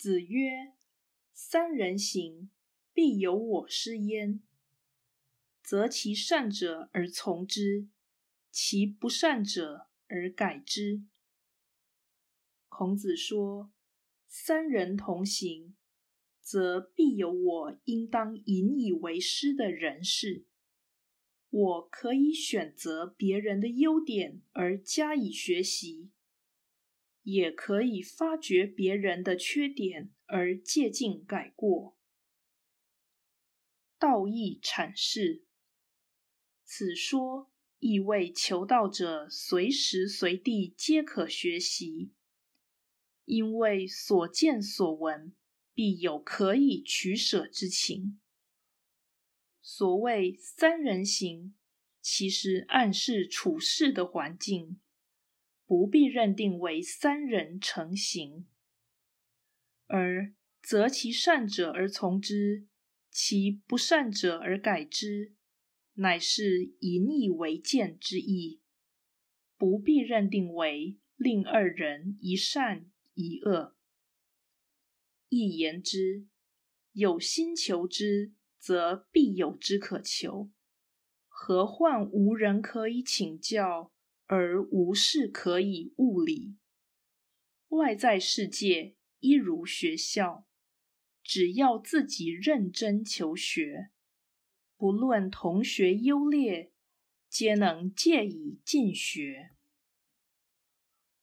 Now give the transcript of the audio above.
子曰：“三人行，必有我师焉。择其善者而从之，其不善者而改之。”孔子说：“三人同行，则必有我应当引以为师的人士。我可以选择别人的优点而加以学习。”也可以发掘别人的缺点而借鉴改过。道义阐释，此说意为求道者随时随地皆可学习，因为所见所闻必有可以取舍之情。所谓三人行，其实暗示处事的环境。不必认定为三人成行，而择其善者而从之，其不善者而改之，乃是引以为鉴之意。不必认定为令二人一善一恶。一言之，有心求之，则必有之可求，何患无人可以请教？而无事可以物理，外在世界一如学校，只要自己认真求学，不论同学优劣，皆能借以进学。